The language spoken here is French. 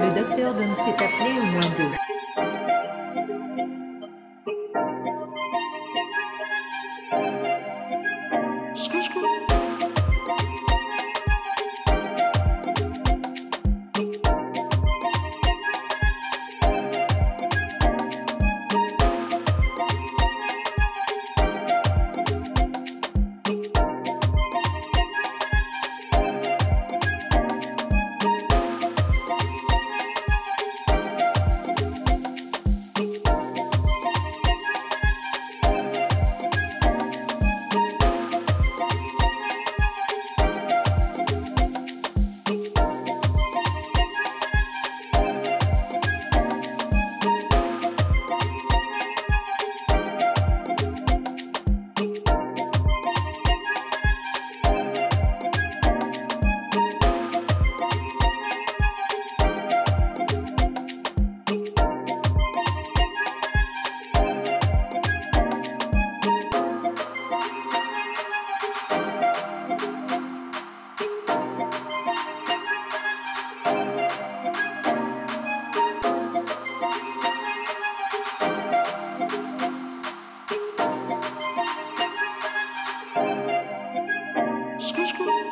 Le docteur Dom s'est appelé au moins deux. Screw, screw.